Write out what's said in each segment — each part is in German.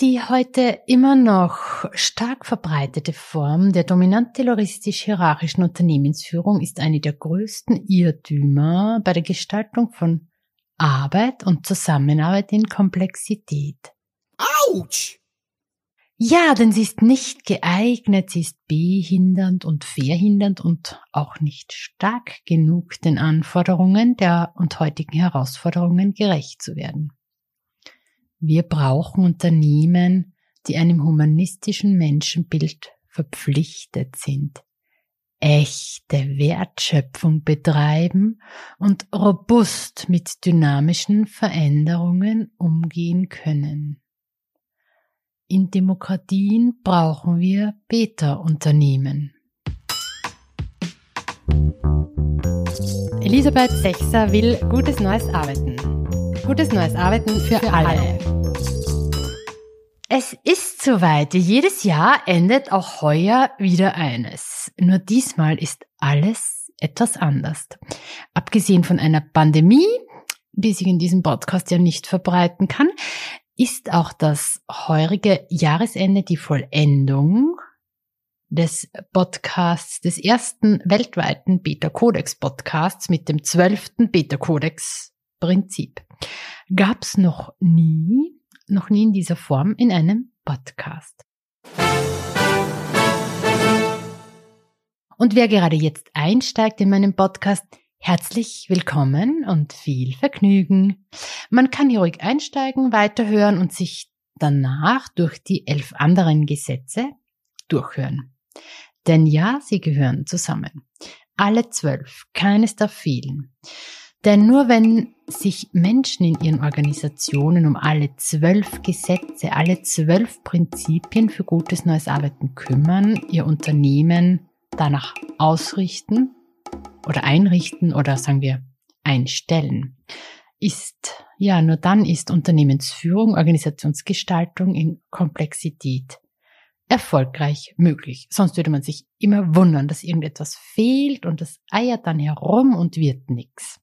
Die heute immer noch stark verbreitete Form der dominant-tayloristisch-hierarchischen Unternehmensführung ist eine der größten Irrtümer bei der Gestaltung von Arbeit und Zusammenarbeit in Komplexität. Autsch! Ja, denn sie ist nicht geeignet, sie ist behindernd und verhindernd und auch nicht stark genug, den Anforderungen der und heutigen Herausforderungen gerecht zu werden. Wir brauchen Unternehmen, die einem humanistischen Menschenbild verpflichtet sind, echte Wertschöpfung betreiben und robust mit dynamischen Veränderungen umgehen können. In Demokratien brauchen wir Beta-Unternehmen. Elisabeth Sechser will gutes neues Arbeiten. Gutes neues Arbeiten für, für alle. alle. Es ist soweit. Jedes Jahr endet auch heuer wieder eines. Nur diesmal ist alles etwas anders. Abgesehen von einer Pandemie, die sich in diesem Podcast ja nicht verbreiten kann, ist auch das heurige Jahresende die Vollendung des Podcasts, des ersten weltweiten Beta-Codex-Podcasts mit dem zwölften Beta-Codex-Prinzip gab's noch nie, noch nie in dieser Form in einem Podcast. Und wer gerade jetzt einsteigt in meinem Podcast, herzlich willkommen und viel Vergnügen. Man kann hier ruhig einsteigen, weiterhören und sich danach durch die elf anderen Gesetze durchhören. Denn ja, sie gehören zusammen. Alle zwölf, keines darf fehlen. Denn nur wenn sich Menschen in ihren Organisationen um alle zwölf Gesetze, alle zwölf Prinzipien für gutes neues Arbeiten kümmern, ihr Unternehmen danach ausrichten oder einrichten oder sagen wir einstellen, ist, ja, nur dann ist Unternehmensführung, Organisationsgestaltung in Komplexität erfolgreich möglich. Sonst würde man sich immer wundern, dass irgendetwas fehlt und das eiert dann herum und wird nichts.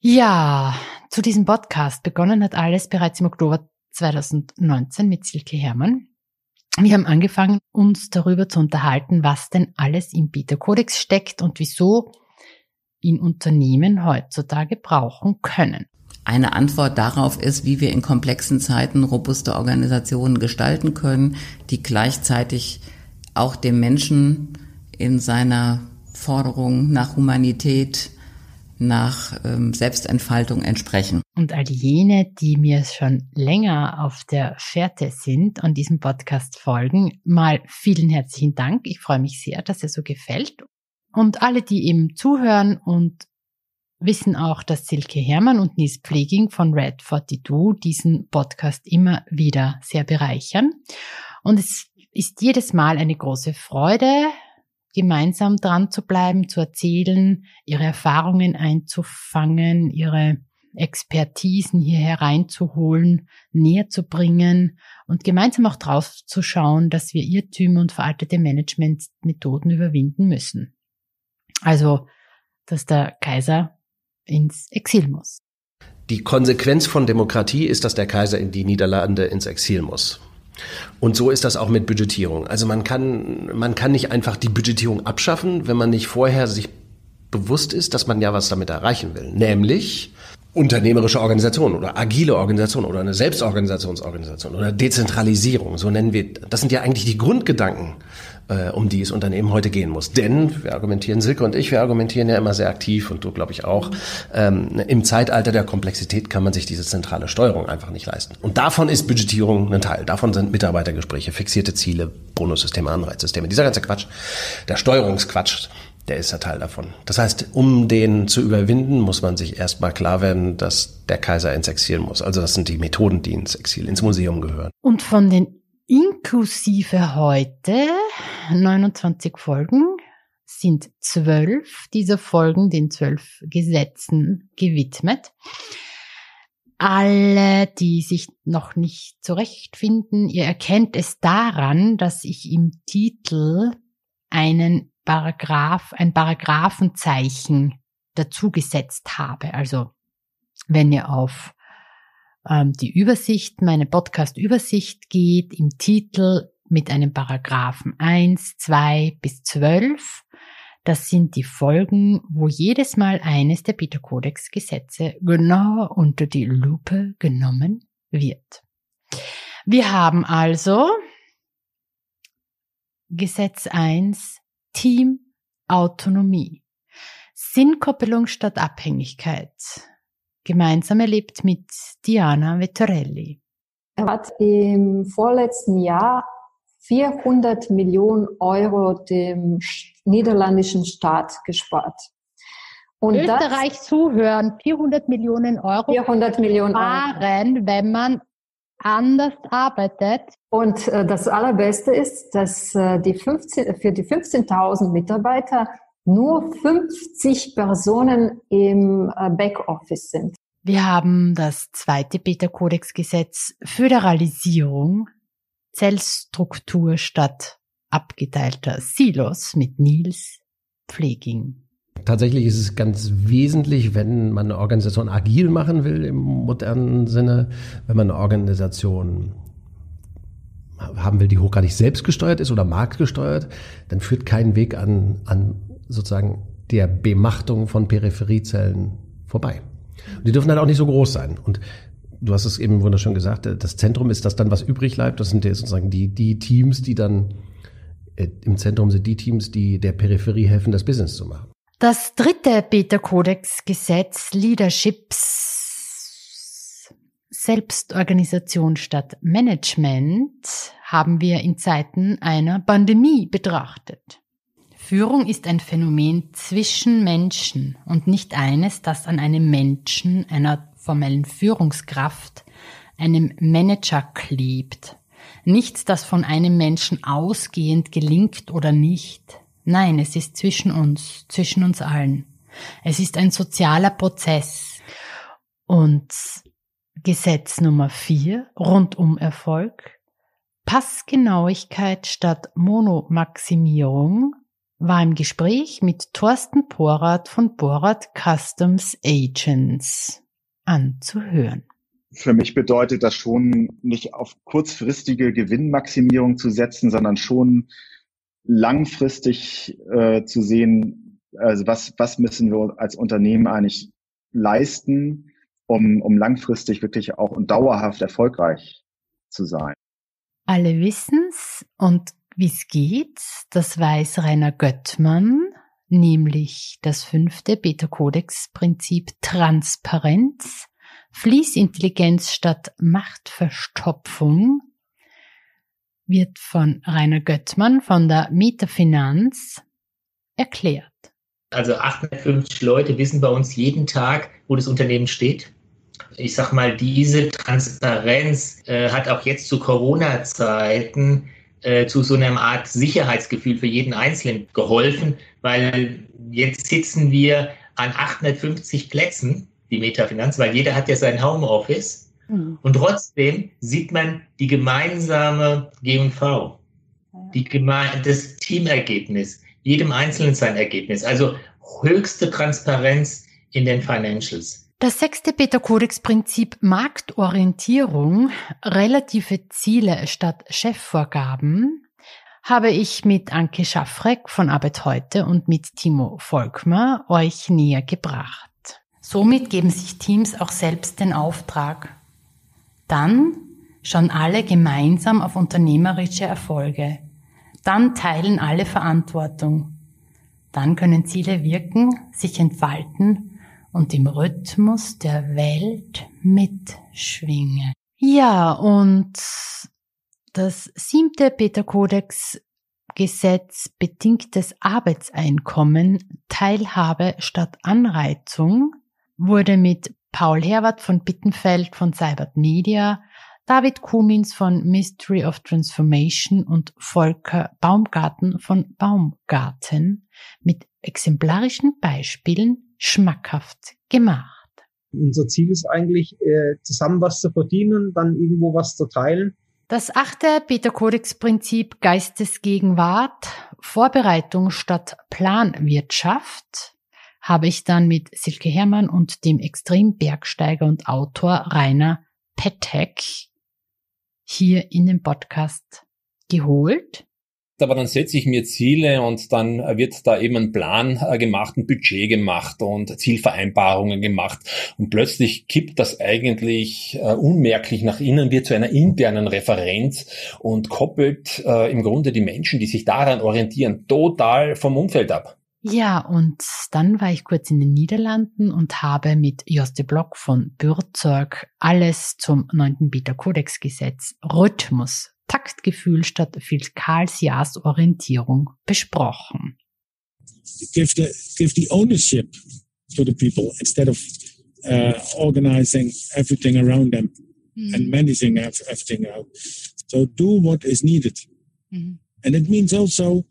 Ja, zu diesem Podcast begonnen hat alles bereits im Oktober 2019 mit Silke Hermann. Wir haben angefangen, uns darüber zu unterhalten, was denn alles im Beta-Kodex steckt und wieso ihn Unternehmen heutzutage brauchen können. Eine Antwort darauf ist, wie wir in komplexen Zeiten robuste Organisationen gestalten können, die gleichzeitig auch dem Menschen in seiner Forderung nach Humanität, nach ähm, Selbstentfaltung entsprechen. Und all jene, die mir schon länger auf der Fährte sind und diesem Podcast folgen, mal vielen herzlichen Dank. Ich freue mich sehr, dass er so gefällt. Und alle, die eben zuhören und wissen auch, dass Silke Hermann und Nies Pfleging von Red 42 diesen Podcast immer wieder sehr bereichern. Und es ist jedes Mal eine große Freude, gemeinsam dran zu bleiben, zu erzählen, ihre Erfahrungen einzufangen, ihre Expertisen hier hereinzuholen, näher zu bringen und gemeinsam auch drauf zu schauen, dass wir Irrtümer und veraltete Managementmethoden überwinden müssen. Also, dass der Kaiser ins Exil muss. Die Konsequenz von Demokratie ist, dass der Kaiser in die Niederlande ins Exil muss. Und so ist das auch mit Budgetierung. Also man kann, man kann nicht einfach die Budgetierung abschaffen, wenn man nicht vorher sich bewusst ist, dass man ja was damit erreichen will. Nämlich unternehmerische Organisation oder agile Organisation oder eine Selbstorganisationsorganisation oder Dezentralisierung, so nennen wir, das sind ja eigentlich die Grundgedanken, äh, um die es Unternehmen heute gehen muss. Denn, wir argumentieren, Silke und ich, wir argumentieren ja immer sehr aktiv und du glaube ich auch, ähm, im Zeitalter der Komplexität kann man sich diese zentrale Steuerung einfach nicht leisten. Und davon ist Budgetierung ein Teil. Davon sind Mitarbeitergespräche, fixierte Ziele, Bonussysteme, Anreizsysteme. Dieser ganze Quatsch, der Steuerungsquatsch, der ist ja Teil davon. Das heißt, um den zu überwinden, muss man sich erstmal klar werden, dass der Kaiser ins Exil muss. Also das sind die Methoden, die ins Exil, ins Museum gehören. Und von den inklusive heute 29 Folgen sind zwölf dieser Folgen den zwölf Gesetzen gewidmet. Alle, die sich noch nicht zurechtfinden, ihr erkennt es daran, dass ich im Titel einen Paragraph, ein Paragraphenzeichen dazugesetzt habe. Also wenn ihr auf ähm, die Übersicht, meine Podcast-Übersicht geht im Titel mit einem Paragraphen 1, 2 bis 12. Das sind die Folgen, wo jedes Mal eines der Peter-Kodex-Gesetze genauer unter die Lupe genommen wird. Wir haben also Gesetz 1 Team Autonomie. Sinnkoppelung statt Abhängigkeit. Gemeinsam erlebt mit Diana Vettorelli. Er hat im vorletzten Jahr 400 Millionen Euro dem niederländischen Staat gespart. Und Österreich das, zuhören, 400 Millionen Euro 400 Millionen sparen, wenn man anders arbeitet. Und äh, das Allerbeste ist, dass äh, die 15, für die 15.000 Mitarbeiter nur 50 Personen im äh, Backoffice sind. Wir haben das zweite Beta-Kodex-Gesetz Föderalisierung, Zellstruktur statt abgeteilter Silos mit Nils Pfleging. Tatsächlich ist es ganz wesentlich, wenn man eine Organisation agil machen will im modernen Sinne, wenn man eine Organisation haben will, die hochgradig selbstgesteuert ist oder marktgesteuert, dann führt kein Weg an, an sozusagen der Bemachtung von Peripheriezellen vorbei. Und die dürfen halt auch nicht so groß sein. Und du hast es eben wunderschön gesagt, das Zentrum ist das dann, was übrig bleibt. Das sind sozusagen die, die Teams, die dann äh, im Zentrum sind die Teams, die der Peripherie helfen, das Business zu machen. Das dritte Beta-Kodex-Gesetz Leaderships Selbstorganisation statt Management haben wir in Zeiten einer Pandemie betrachtet. Führung ist ein Phänomen zwischen Menschen und nicht eines, das an einem Menschen, einer formellen Führungskraft, einem Manager klebt. Nichts, das von einem Menschen ausgehend gelingt oder nicht. Nein, es ist zwischen uns, zwischen uns allen. Es ist ein sozialer Prozess. Und Gesetz Nummer vier, rundum Erfolg, Passgenauigkeit statt Monomaximierung, war im Gespräch mit Thorsten Porath von Porath Customs Agents anzuhören. Für mich bedeutet das schon, nicht auf kurzfristige Gewinnmaximierung zu setzen, sondern schon langfristig äh, zu sehen, also was, was müssen wir als Unternehmen eigentlich leisten, um, um langfristig wirklich auch und dauerhaft erfolgreich zu sein. Alle wissen's und wie es geht, das weiß Rainer Göttmann, nämlich das fünfte Beta-Kodex-Prinzip Transparenz, Fließintelligenz statt Machtverstopfung wird von Rainer Göttmann von der Metafinanz erklärt. Also 850 Leute wissen bei uns jeden Tag, wo das Unternehmen steht. Ich sag mal, diese Transparenz äh, hat auch jetzt zu Corona-Zeiten äh, zu so einer Art Sicherheitsgefühl für jeden Einzelnen geholfen, weil jetzt sitzen wir an 850 Plätzen, die Metafinanz, weil jeder hat ja sein Homeoffice Mhm. Und trotzdem sieht man die gemeinsame G&V, die geme das Teamergebnis, jedem Einzelnen sein Ergebnis. Also höchste Transparenz in den Financials. Das sechste Beta-Kodex-Prinzip Marktorientierung, relative Ziele statt Chefvorgaben, habe ich mit Anke Schaffreck von Arbeit heute und mit Timo Volkmer euch näher gebracht. Somit geben sich Teams auch selbst den Auftrag, dann schauen alle gemeinsam auf unternehmerische Erfolge. Dann teilen alle Verantwortung. Dann können Ziele wirken, sich entfalten und im Rhythmus der Welt mitschwingen. Ja, und das siebte Peter-Kodex Gesetz bedingtes Arbeitseinkommen, Teilhabe statt Anreizung wurde mit Paul Herwart von Bittenfeld von Cybert Media, David Kumins von Mystery of Transformation und Volker Baumgarten von Baumgarten mit exemplarischen Beispielen schmackhaft gemacht. Unser Ziel ist eigentlich, äh, zusammen was zu verdienen, dann irgendwo was zu teilen. Das achte Peter-Kodex-Prinzip Geistesgegenwart, Vorbereitung statt Planwirtschaft, habe ich dann mit Silke Hermann und dem Extrembergsteiger und Autor Rainer Petek hier in den Podcast geholt aber dann setze ich mir Ziele und dann wird da eben ein Plan äh, gemacht, ein Budget gemacht und Zielvereinbarungen gemacht und plötzlich kippt das eigentlich äh, unmerklich nach innen, wird zu einer internen Referenz und koppelt äh, im Grunde die Menschen, die sich daran orientieren, total vom Umfeld ab. Ja, und dann war ich kurz in den Niederlanden und habe mit Joste Block von Bürzorg alles zum 9. Beta Kodex Gesetz Rhythmus Taktgefühl statt Fiskalsjahrsorientierung besprochen. Give the, give the ownership to the people instead of uh, organizing everything around them mm. and managing everything out. So do what is needed. Mm. And it means also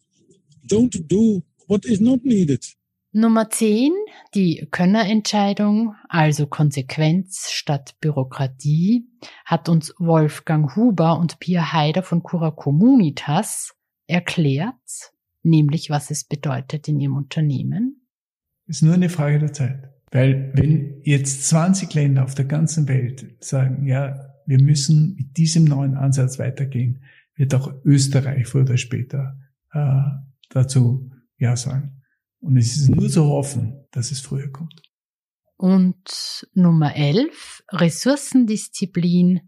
don't do what is not needed. Nummer 10, die Könnerentscheidung, also Konsequenz statt Bürokratie, hat uns Wolfgang Huber und Pia Heider von Cura Communitas erklärt, nämlich was es bedeutet in ihrem Unternehmen. Es ist nur eine Frage der Zeit. Weil wenn jetzt 20 Länder auf der ganzen Welt sagen, ja, wir müssen mit diesem neuen Ansatz weitergehen, wird auch Österreich früher oder später äh, dazu Ja sagen. Und es ist nur zu hoffen, dass es früher kommt. Und Nummer 11, Ressourcendisziplin,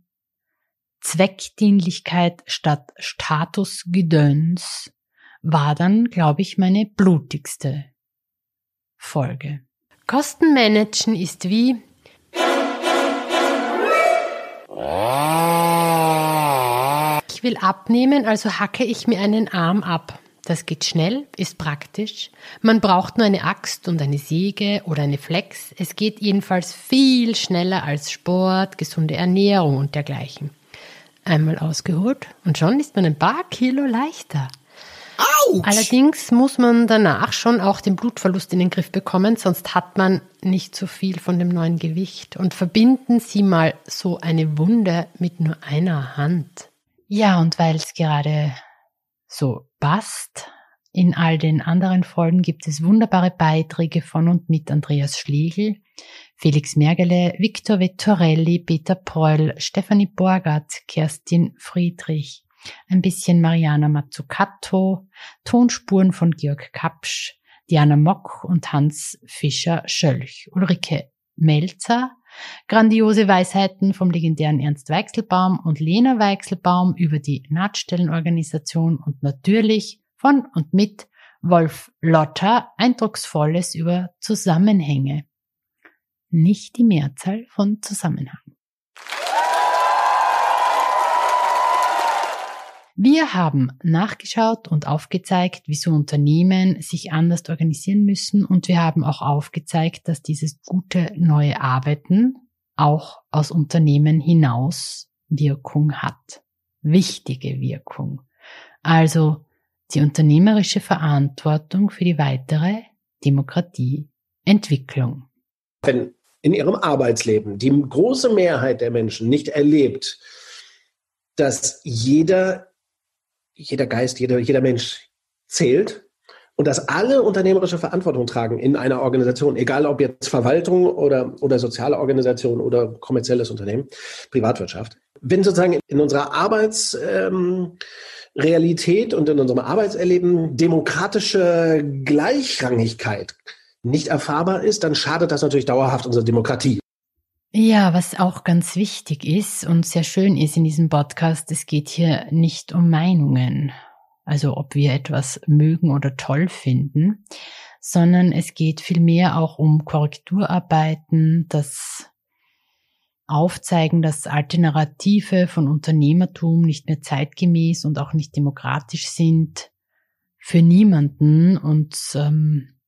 Zweckdienlichkeit statt Statusgedöns, war dann, glaube ich, meine blutigste Folge. Kostenmanagen ist wie ich will abnehmen, also hacke ich mir einen Arm ab. Das geht schnell, ist praktisch. Man braucht nur eine Axt und eine Säge oder eine Flex. Es geht jedenfalls viel schneller als Sport, gesunde Ernährung und dergleichen. Einmal ausgeholt und schon ist man ein paar Kilo leichter. Autsch! Allerdings muss man danach schon auch den Blutverlust in den Griff bekommen, sonst hat man nicht so viel von dem neuen Gewicht. Und verbinden Sie mal so eine Wunde mit nur einer Hand. Ja, und weil es gerade so passt. In all den anderen Folgen gibt es wunderbare Beiträge von und mit Andreas Schlegel, Felix Mergele, Victor Vettorelli, Peter Preul, Stefanie Borgert, Kerstin Friedrich, ein bisschen Mariana Mazzucato, Tonspuren von Georg Kapsch, Diana Mock und Hans Fischer-Schölch, Ulrike Melzer, Grandiose Weisheiten vom legendären Ernst Weichselbaum und Lena Weichselbaum über die Nahtstellenorganisation und natürlich von und mit Wolf Lotter Eindrucksvolles über Zusammenhänge. Nicht die Mehrzahl von Zusammenhang. Wir haben nachgeschaut und aufgezeigt, wieso Unternehmen sich anders organisieren müssen und wir haben auch aufgezeigt, dass dieses gute neue Arbeiten auch aus Unternehmen hinaus Wirkung hat. Wichtige Wirkung. Also die unternehmerische Verantwortung für die weitere Demokratieentwicklung. Wenn in ihrem Arbeitsleben die große Mehrheit der Menschen nicht erlebt, dass jeder jeder Geist, jeder, jeder Mensch zählt und dass alle unternehmerische Verantwortung tragen in einer Organisation, egal ob jetzt Verwaltung oder, oder soziale Organisation oder kommerzielles Unternehmen, Privatwirtschaft. Wenn sozusagen in unserer Arbeitsrealität ähm, und in unserem Arbeitserleben demokratische Gleichrangigkeit nicht erfahrbar ist, dann schadet das natürlich dauerhaft unserer Demokratie. Ja, was auch ganz wichtig ist und sehr schön ist in diesem Podcast, es geht hier nicht um Meinungen, also ob wir etwas mögen oder toll finden, sondern es geht vielmehr auch um Korrekturarbeiten, das Aufzeigen, dass alte Narrative von Unternehmertum nicht mehr zeitgemäß und auch nicht demokratisch sind für niemanden und ähm,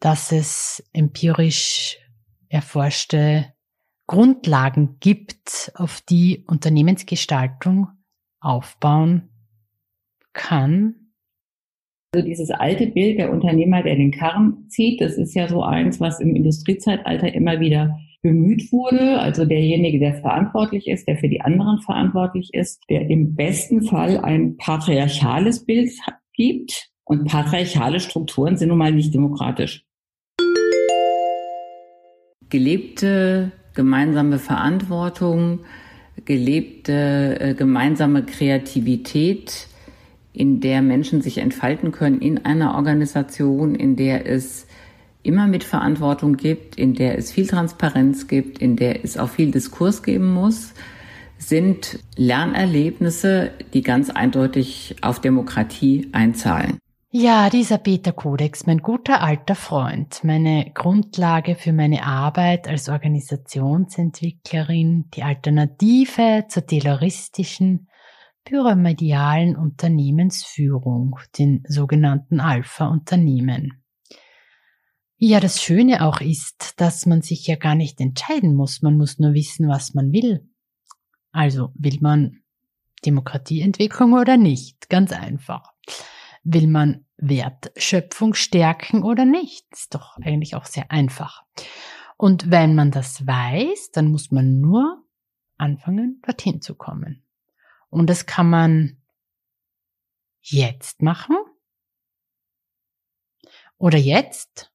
dass es empirisch erforschte Grundlagen gibt, auf die Unternehmensgestaltung aufbauen kann? Also dieses alte Bild der Unternehmer, der den Karren zieht, das ist ja so eins, was im Industriezeitalter immer wieder bemüht wurde. Also derjenige, der verantwortlich ist, der für die anderen verantwortlich ist, der im besten Fall ein patriarchales Bild gibt. Und patriarchale Strukturen sind nun mal nicht demokratisch. Gelebte gemeinsame Verantwortung gelebte äh, gemeinsame Kreativität, in der Menschen sich entfalten können in einer Organisation, in der es immer mit Verantwortung gibt, in der es viel Transparenz gibt, in der es auch viel Diskurs geben muss, sind Lernerlebnisse, die ganz eindeutig auf Demokratie einzahlen. Ja, dieser Beta-Kodex, mein guter alter Freund, meine Grundlage für meine Arbeit als Organisationsentwicklerin, die Alternative zur tayloristischen, pyramidialen Unternehmensführung, den sogenannten Alpha-Unternehmen. Ja, das Schöne auch ist, dass man sich ja gar nicht entscheiden muss, man muss nur wissen, was man will. Also will man Demokratieentwicklung oder nicht? Ganz einfach. Will man Wertschöpfung stärken oder nicht? Ist doch eigentlich auch sehr einfach. Und wenn man das weiß, dann muss man nur anfangen, dorthin zu kommen. Und das kann man jetzt machen oder jetzt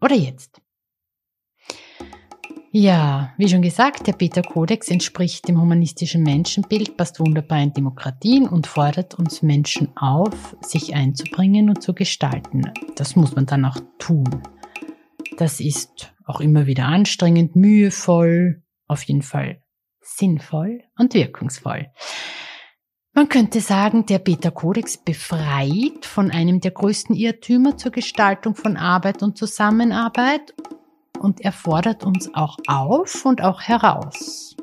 oder jetzt. Ja, wie schon gesagt, der Peter-Kodex entspricht dem humanistischen Menschenbild, passt wunderbar in Demokratien und fordert uns Menschen auf, sich einzubringen und zu gestalten. Das muss man dann auch tun. Das ist auch immer wieder anstrengend, mühevoll, auf jeden Fall sinnvoll und wirkungsvoll. Man könnte sagen, der Beta-Kodex befreit von einem der größten Irrtümer zur Gestaltung von Arbeit und Zusammenarbeit und er fordert uns auch auf und auch heraus.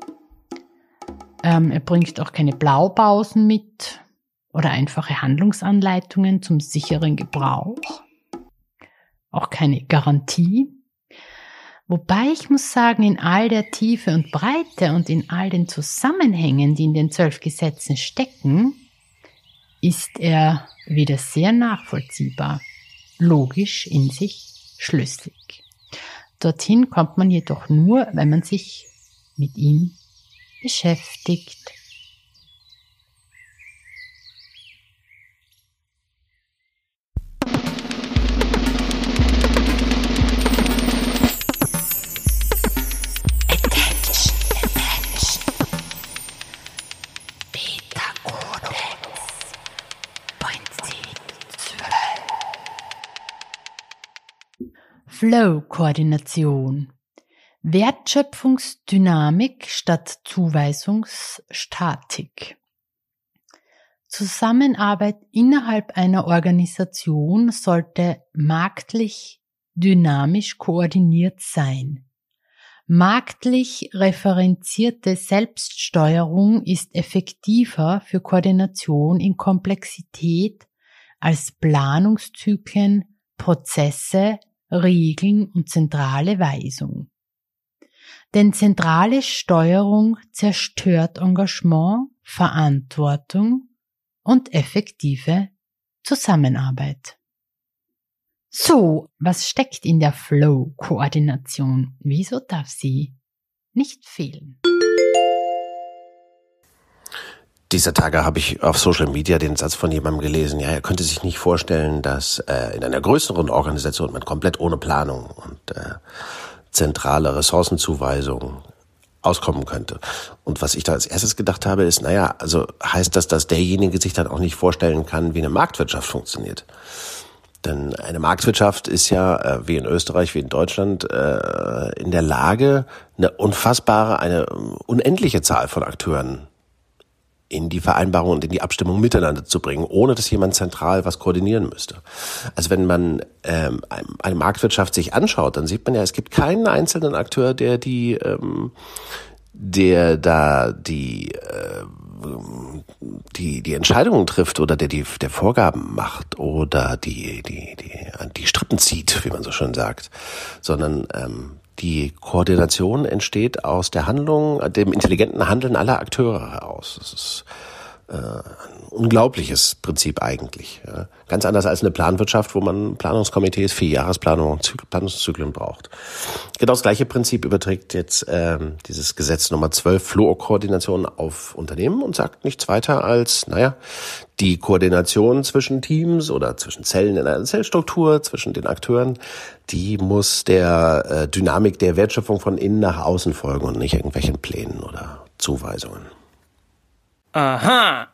Ähm, er bringt auch keine Blaupausen mit oder einfache Handlungsanleitungen zum sicheren Gebrauch. Auch keine Garantie. Wobei ich muss sagen, in all der Tiefe und Breite und in all den Zusammenhängen, die in den zwölf Gesetzen stecken, ist er wieder sehr nachvollziehbar, logisch in sich schlüssig. Dorthin kommt man jedoch nur, wenn man sich mit ihm beschäftigt. Flow-Koordination. Wertschöpfungsdynamik statt Zuweisungsstatik. Zusammenarbeit innerhalb einer Organisation sollte marktlich dynamisch koordiniert sein. Marktlich referenzierte Selbststeuerung ist effektiver für Koordination in Komplexität als Planungszyklen, Prozesse, Regeln und zentrale Weisung. Denn zentrale Steuerung zerstört Engagement, Verantwortung und effektive Zusammenarbeit. So, was steckt in der Flow-Koordination? Wieso darf sie nicht fehlen? Dieser Tage habe ich auf Social Media den Satz von jemandem gelesen, ja, er könnte sich nicht vorstellen, dass äh, in einer größeren Organisation man komplett ohne Planung und äh, zentrale Ressourcenzuweisung auskommen könnte. Und was ich da als erstes gedacht habe, ist, naja, also heißt das, dass derjenige sich dann auch nicht vorstellen kann, wie eine Marktwirtschaft funktioniert. Denn eine Marktwirtschaft ist ja, äh, wie in Österreich, wie in Deutschland, äh, in der Lage, eine unfassbare, eine unendliche Zahl von Akteuren in die Vereinbarung und in die Abstimmung miteinander zu bringen, ohne dass jemand zentral was koordinieren müsste. Also wenn man ähm, eine Marktwirtschaft sich anschaut, dann sieht man ja, es gibt keinen einzelnen Akteur, der die, ähm, der da die äh, die die Entscheidungen trifft oder der die der Vorgaben macht oder die die die die Strippen zieht, wie man so schön sagt, sondern ähm, die Koordination entsteht aus der Handlung, dem intelligenten Handeln aller Akteure heraus. Äh, ein unglaubliches Prinzip eigentlich. Ja. Ganz anders als eine Planwirtschaft, wo man Planungskomitees, Vierjahresplanung, Planungszyklen braucht. Genau das gleiche Prinzip überträgt jetzt ähm, dieses Gesetz Nummer 12, Fluorkoordination auf Unternehmen und sagt nichts weiter als, naja, die Koordination zwischen Teams oder zwischen Zellen in einer Zellstruktur, zwischen den Akteuren, die muss der äh, Dynamik der Wertschöpfung von innen nach außen folgen und nicht irgendwelchen Plänen oder Zuweisungen. Aha.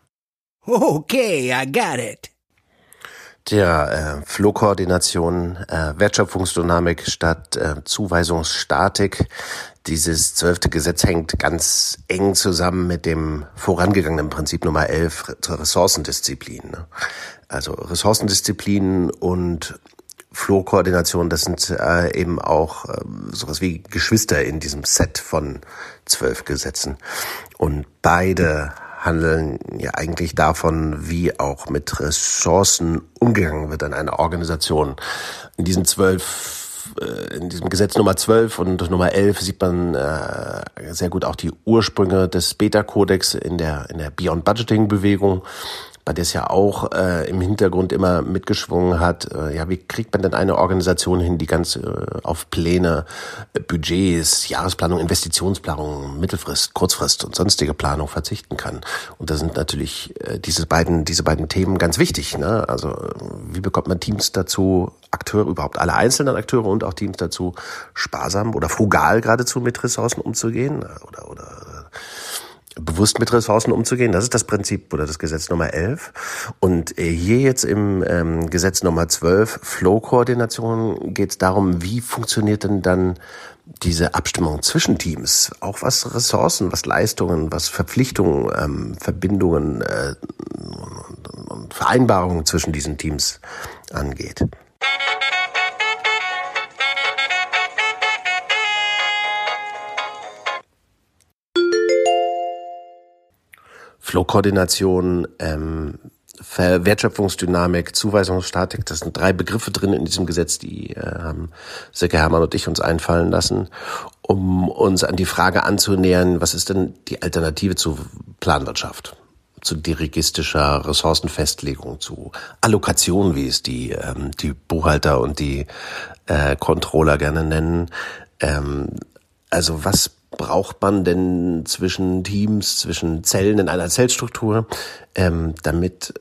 Okay, I got it. Der äh, Flowkoordination, äh, Wertschöpfungsdynamik statt äh, Zuweisungsstatik. Dieses zwölfte Gesetz hängt ganz eng zusammen mit dem vorangegangenen Prinzip Nummer 11 Ressourcendisziplin. Ne? Also Ressourcendisziplin und Flowkoordination, das sind äh, eben auch äh, sowas wie Geschwister in diesem Set von zwölf Gesetzen. Und beide handeln ja eigentlich davon, wie auch mit Ressourcen umgegangen wird in einer Organisation. In diesen zwölf äh, in diesem Gesetz Nummer 12 und Nummer 11 sieht man äh, sehr gut auch die Ursprünge des Beta-Kodex in der, in der Beyond Budgeting Bewegung bei der es ja auch äh, im Hintergrund immer mitgeschwungen hat, äh, ja, wie kriegt man denn eine Organisation hin, die ganz äh, auf Pläne, äh, Budgets, Jahresplanung, Investitionsplanung, Mittelfrist, Kurzfrist und sonstige Planung verzichten kann. Und da sind natürlich äh, diese beiden, diese beiden Themen ganz wichtig. Ne? Also wie bekommt man Teams dazu, Akteure überhaupt, alle einzelnen Akteure und auch Teams dazu, sparsam oder frugal geradezu mit Ressourcen umzugehen oder, oder bewusst mit Ressourcen umzugehen. Das ist das Prinzip oder das Gesetz Nummer 11. Und äh, hier jetzt im ähm, Gesetz Nummer 12, Flow-Koordination, geht es darum, wie funktioniert denn dann diese Abstimmung zwischen Teams, auch was Ressourcen, was Leistungen, was Verpflichtungen, ähm, Verbindungen äh, und, und Vereinbarungen zwischen diesen Teams angeht. Flow-Koordination, ähm, Wertschöpfungsdynamik, Zuweisungsstatik, das sind drei Begriffe drin in diesem Gesetz, die äh, haben Silke Hermann und ich uns einfallen lassen, um uns an die Frage anzunähern, was ist denn die Alternative zu Planwirtschaft? zu dirigistischer Ressourcenfestlegung, zu Allokation, wie es die, ähm, die Buchhalter und die äh, Controller gerne nennen. Ähm, also was braucht man denn zwischen Teams, zwischen Zellen in einer Zellstruktur, ähm, damit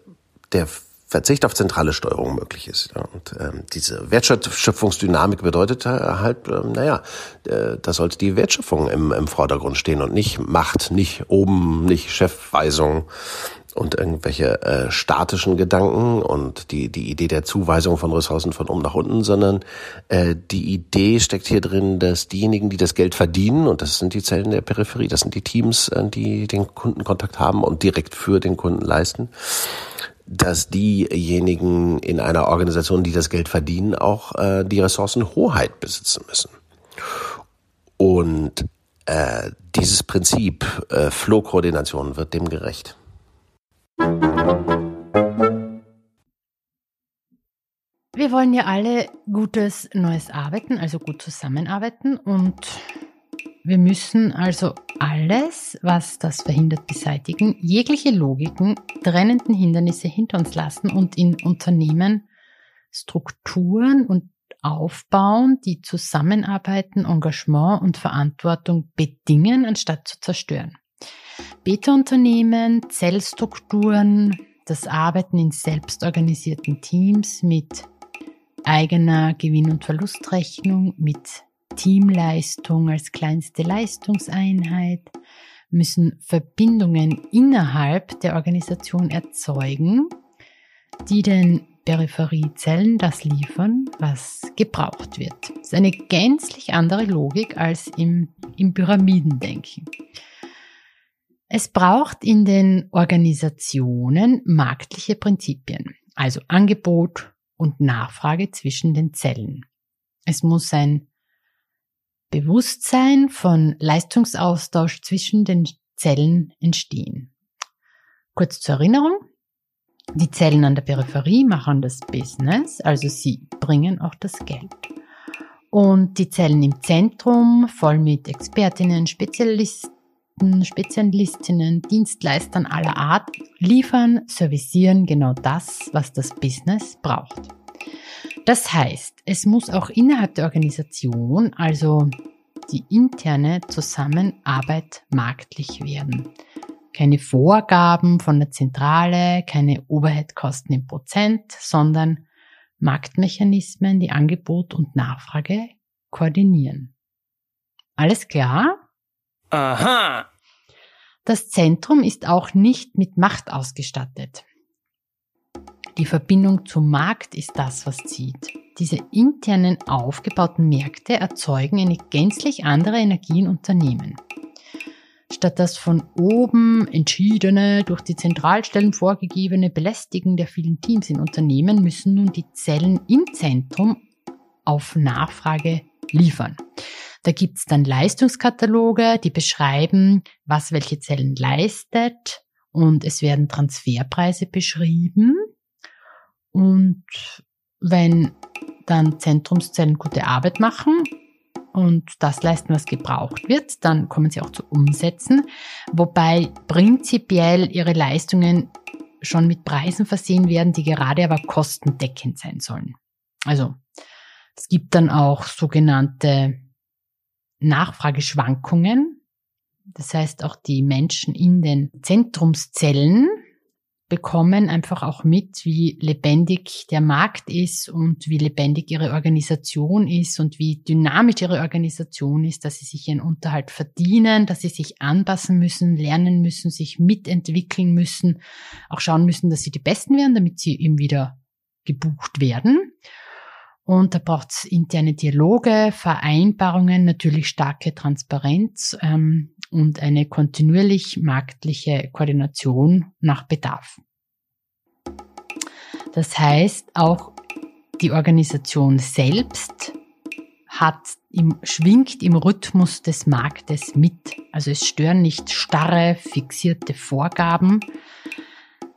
der Verzicht auf zentrale Steuerung möglich ist. Ja. Und ähm, diese Wertschöpfungsdynamik bedeutet halt, ähm, naja, äh, da sollte die Wertschöpfung im, im Vordergrund stehen und nicht Macht, nicht oben, nicht Chefweisung, und irgendwelche äh, statischen Gedanken und die, die Idee der Zuweisung von Ressourcen von oben nach unten, sondern äh, die Idee steckt hier drin, dass diejenigen, die das Geld verdienen, und das sind die Zellen der Peripherie, das sind die Teams, äh, die den Kundenkontakt haben und direkt für den Kunden leisten, dass diejenigen in einer Organisation, die das Geld verdienen, auch äh, die Ressourcenhoheit besitzen müssen. Und äh, dieses Prinzip äh, Flow-Koordination wird dem gerecht. Wir wollen ja alle gutes neues Arbeiten, also gut zusammenarbeiten und wir müssen also alles, was das verhindert, beseitigen, jegliche Logiken, trennenden Hindernisse hinter uns lassen und in Unternehmen Strukturen und aufbauen, die Zusammenarbeiten, Engagement und Verantwortung bedingen, anstatt zu zerstören. Beta-Unternehmen, Zellstrukturen, das Arbeiten in selbstorganisierten Teams mit eigener Gewinn- und Verlustrechnung, mit Teamleistung als kleinste Leistungseinheit, müssen Verbindungen innerhalb der Organisation erzeugen, die den Peripheriezellen das liefern, was gebraucht wird. Das ist eine gänzlich andere Logik als im, im Pyramidendenken. Es braucht in den Organisationen marktliche Prinzipien, also Angebot und Nachfrage zwischen den Zellen. Es muss ein Bewusstsein von Leistungsaustausch zwischen den Zellen entstehen. Kurz zur Erinnerung. Die Zellen an der Peripherie machen das Business, also sie bringen auch das Geld. Und die Zellen im Zentrum, voll mit Expertinnen, Spezialisten, Spezialistinnen, Dienstleistern aller Art liefern, servicieren genau das, was das Business braucht. Das heißt, es muss auch innerhalb der Organisation, also die interne Zusammenarbeit marktlich werden. Keine Vorgaben von der Zentrale, keine Overhead-Kosten im Prozent, sondern Marktmechanismen, die Angebot und Nachfrage koordinieren. Alles klar? Aha. Das Zentrum ist auch nicht mit Macht ausgestattet. Die Verbindung zum Markt ist das, was zieht. Diese internen aufgebauten Märkte erzeugen eine gänzlich andere Energie in Unternehmen. Statt das von oben entschiedene, durch die Zentralstellen vorgegebene Belästigen der vielen Teams in Unternehmen müssen nun die Zellen im Zentrum auf Nachfrage liefern. Da gibt's dann Leistungskataloge, die beschreiben, was welche Zellen leistet und es werden Transferpreise beschrieben. Und wenn dann Zentrumszellen gute Arbeit machen und das leisten, was gebraucht wird, dann kommen sie auch zu Umsetzen, wobei prinzipiell ihre Leistungen schon mit Preisen versehen werden, die gerade aber kostendeckend sein sollen. Also es gibt dann auch sogenannte Nachfrageschwankungen. Das heißt, auch die Menschen in den Zentrumszellen bekommen einfach auch mit, wie lebendig der Markt ist und wie lebendig ihre Organisation ist und wie dynamisch ihre Organisation ist, dass sie sich ihren Unterhalt verdienen, dass sie sich anpassen müssen, lernen müssen, sich mitentwickeln müssen, auch schauen müssen, dass sie die Besten werden, damit sie eben wieder gebucht werden. Und da braucht es interne Dialoge, Vereinbarungen, natürlich starke Transparenz ähm, und eine kontinuierlich marktliche Koordination nach Bedarf. Das heißt, auch die Organisation selbst hat im, schwingt im Rhythmus des Marktes mit. Also es stören nicht starre, fixierte Vorgaben.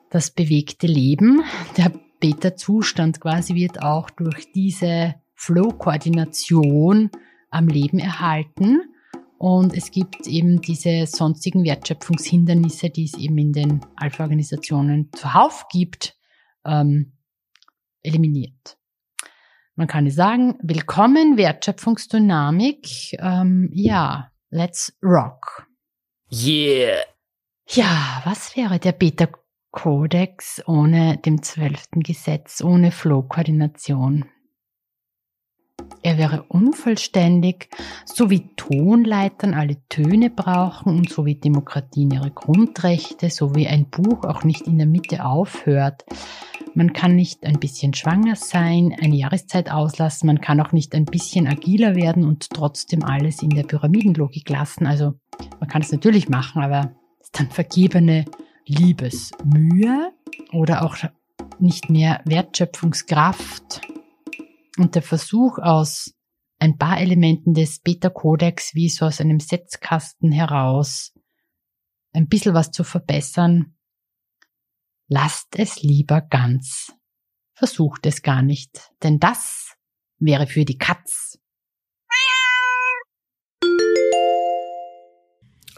Das bewegte Leben der Beta-Zustand quasi wird auch durch diese Flow-Koordination am Leben erhalten. Und es gibt eben diese sonstigen Wertschöpfungshindernisse, die es eben in den Alpha-Organisationen zuhauf gibt, ähm, eliminiert. Man kann sagen, willkommen Wertschöpfungsdynamik. Ähm, ja, let's rock. Yeah. Ja, was wäre der Beta Kodex ohne dem zwölften Gesetz, ohne Flow-Koordination. Er wäre unvollständig, so wie Tonleitern alle Töne brauchen und so wie Demokratien ihre Grundrechte, so wie ein Buch auch nicht in der Mitte aufhört. Man kann nicht ein bisschen schwanger sein, eine Jahreszeit auslassen, man kann auch nicht ein bisschen agiler werden und trotzdem alles in der Pyramidenlogik lassen. Also man kann es natürlich machen, aber es ist dann vergebene Liebesmühe oder auch nicht mehr Wertschöpfungskraft. Und der Versuch aus ein paar Elementen des Beta-Kodex wie so aus einem Setzkasten heraus ein bisschen was zu verbessern, lasst es lieber ganz. Versucht es gar nicht, denn das wäre für die Katz.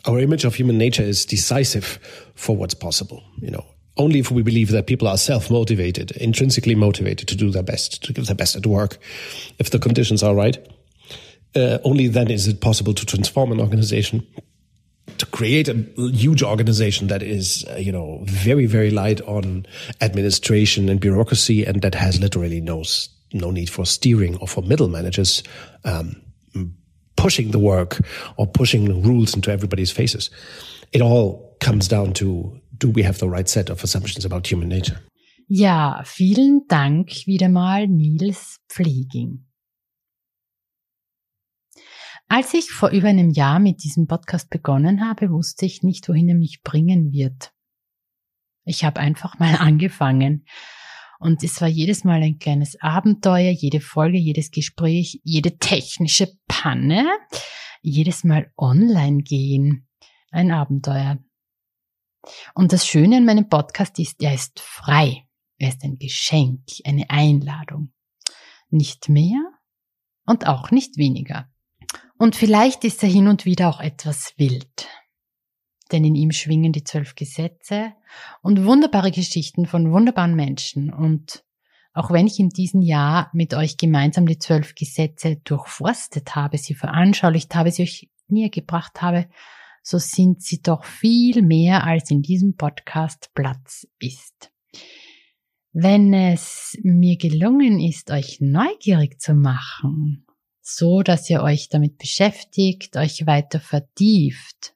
Our image of human nature is decisive for what's possible. You know, only if we believe that people are self-motivated, intrinsically motivated to do their best, to give their best at work, if the conditions are right, uh, only then is it possible to transform an organization, to create a huge organization that is, uh, you know, very, very light on administration and bureaucracy, and that has literally no no need for steering or for middle managers. Um, pushing the work or pushing rules into everybody's faces. It all comes down to do we have the right set of assumptions about human nature? Ja, vielen Dank wieder mal, Nils Pfleging. Als ich vor über einem Jahr mit diesem Podcast begonnen habe, wusste ich nicht, wohin er mich bringen wird. Ich habe einfach mal angefangen und es war jedes Mal ein kleines Abenteuer, jede Folge, jedes Gespräch, jede technische Panne, jedes Mal online gehen. Ein Abenteuer. Und das Schöne an meinem Podcast ist, er ist frei. Er ist ein Geschenk, eine Einladung. Nicht mehr und auch nicht weniger. Und vielleicht ist er hin und wieder auch etwas wild. Denn in ihm schwingen die zwölf Gesetze und wunderbare Geschichten von wunderbaren Menschen. Und auch wenn ich in diesem Jahr mit euch gemeinsam die zwölf Gesetze durchforstet habe, sie veranschaulicht habe, sie euch näher gebracht habe, so sind sie doch viel mehr, als in diesem Podcast Platz ist. Wenn es mir gelungen ist, euch neugierig zu machen, so dass ihr euch damit beschäftigt, euch weiter vertieft,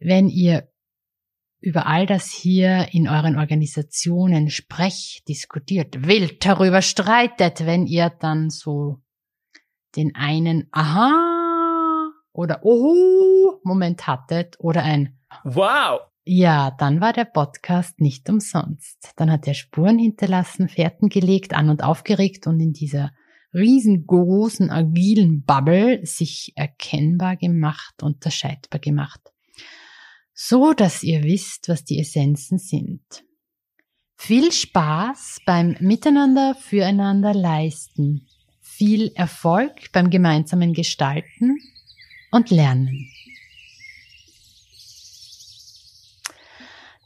wenn ihr über all das hier in euren Organisationen sprecht, diskutiert, wild darüber streitet, wenn ihr dann so den einen Aha oder Oho Moment hattet oder ein Wow. Ja, dann war der Podcast nicht umsonst. Dann hat er Spuren hinterlassen, Fährten gelegt, an und aufgeregt und in dieser riesengroßen, agilen Bubble sich erkennbar gemacht, unterscheidbar gemacht so dass ihr wisst, was die Essenzen sind. Viel Spaß beim Miteinander füreinander leisten, viel Erfolg beim gemeinsamen Gestalten und Lernen.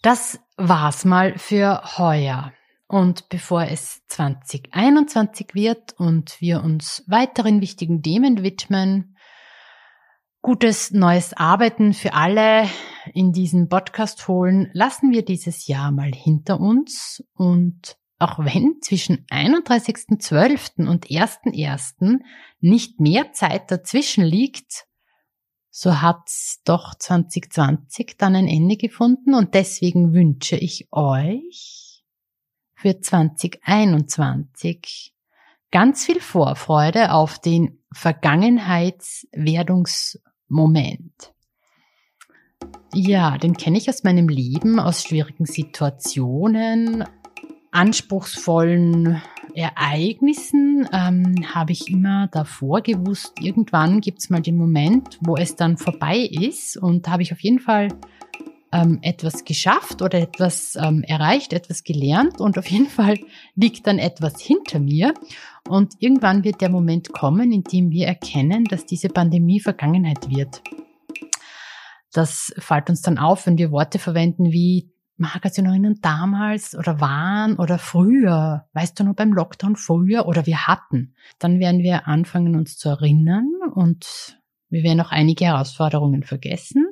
Das war's mal für heuer. Und bevor es 2021 wird und wir uns weiteren wichtigen Themen widmen, gutes neues Arbeiten für alle in diesen Podcast holen, lassen wir dieses Jahr mal hinter uns und auch wenn zwischen 31.12. und 1.1. nicht mehr Zeit dazwischen liegt, so hat's doch 2020 dann ein Ende gefunden und deswegen wünsche ich euch für 2021 ganz viel Vorfreude auf den Vergangenheitswerdungs Moment. Ja, den kenne ich aus meinem Leben, aus schwierigen Situationen, anspruchsvollen Ereignissen ähm, habe ich immer davor gewusst, irgendwann gibt es mal den Moment, wo es dann vorbei ist und habe ich auf jeden Fall ähm, etwas geschafft oder etwas ähm, erreicht, etwas gelernt und auf jeden Fall liegt dann etwas hinter mir. Und irgendwann wird der Moment kommen, in dem wir erkennen, dass diese Pandemie Vergangenheit wird. Das fällt uns dann auf, wenn wir Worte verwenden wie mag es sich noch erinnern, damals oder waren oder früher, weißt du noch beim Lockdown früher oder wir hatten, dann werden wir anfangen uns zu erinnern und wir werden auch einige Herausforderungen vergessen.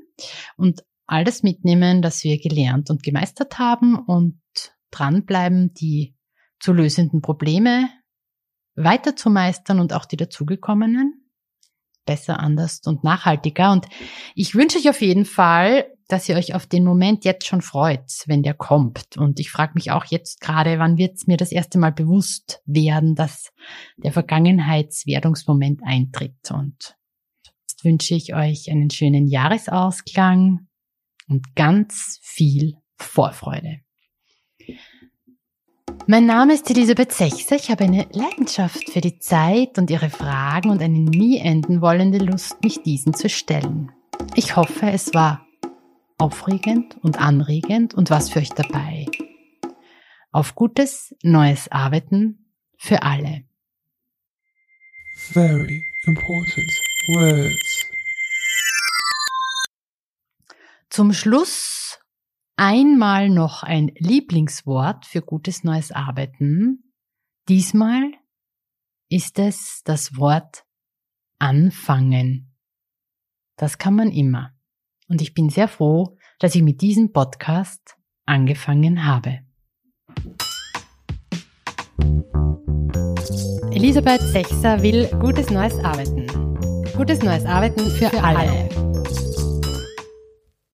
Und alles mitnehmen, das wir gelernt und gemeistert haben und dranbleiben, die zu lösenden Probleme weiter zu meistern und auch die dazugekommenen besser, anders und nachhaltiger. Und ich wünsche euch auf jeden Fall, dass ihr euch auf den Moment jetzt schon freut, wenn der kommt. Und ich frage mich auch jetzt gerade, wann wird es mir das erste Mal bewusst werden, dass der Vergangenheitswerdungsmoment eintritt. Und jetzt wünsche ich euch einen schönen Jahresausklang und ganz viel Vorfreude. Mein Name ist Elisabeth Sechser. Ich habe eine Leidenschaft für die Zeit und ihre Fragen und eine nie enden wollende Lust, mich diesen zu stellen. Ich hoffe, es war aufregend und anregend und was für euch dabei. Auf gutes, neues Arbeiten für alle. Very important words. Zum Schluss einmal noch ein Lieblingswort für gutes neues Arbeiten. Diesmal ist es das Wort anfangen. Das kann man immer. Und ich bin sehr froh, dass ich mit diesem Podcast angefangen habe. Elisabeth Sechser will gutes neues Arbeiten. Gutes neues Arbeiten für, für alle. alle.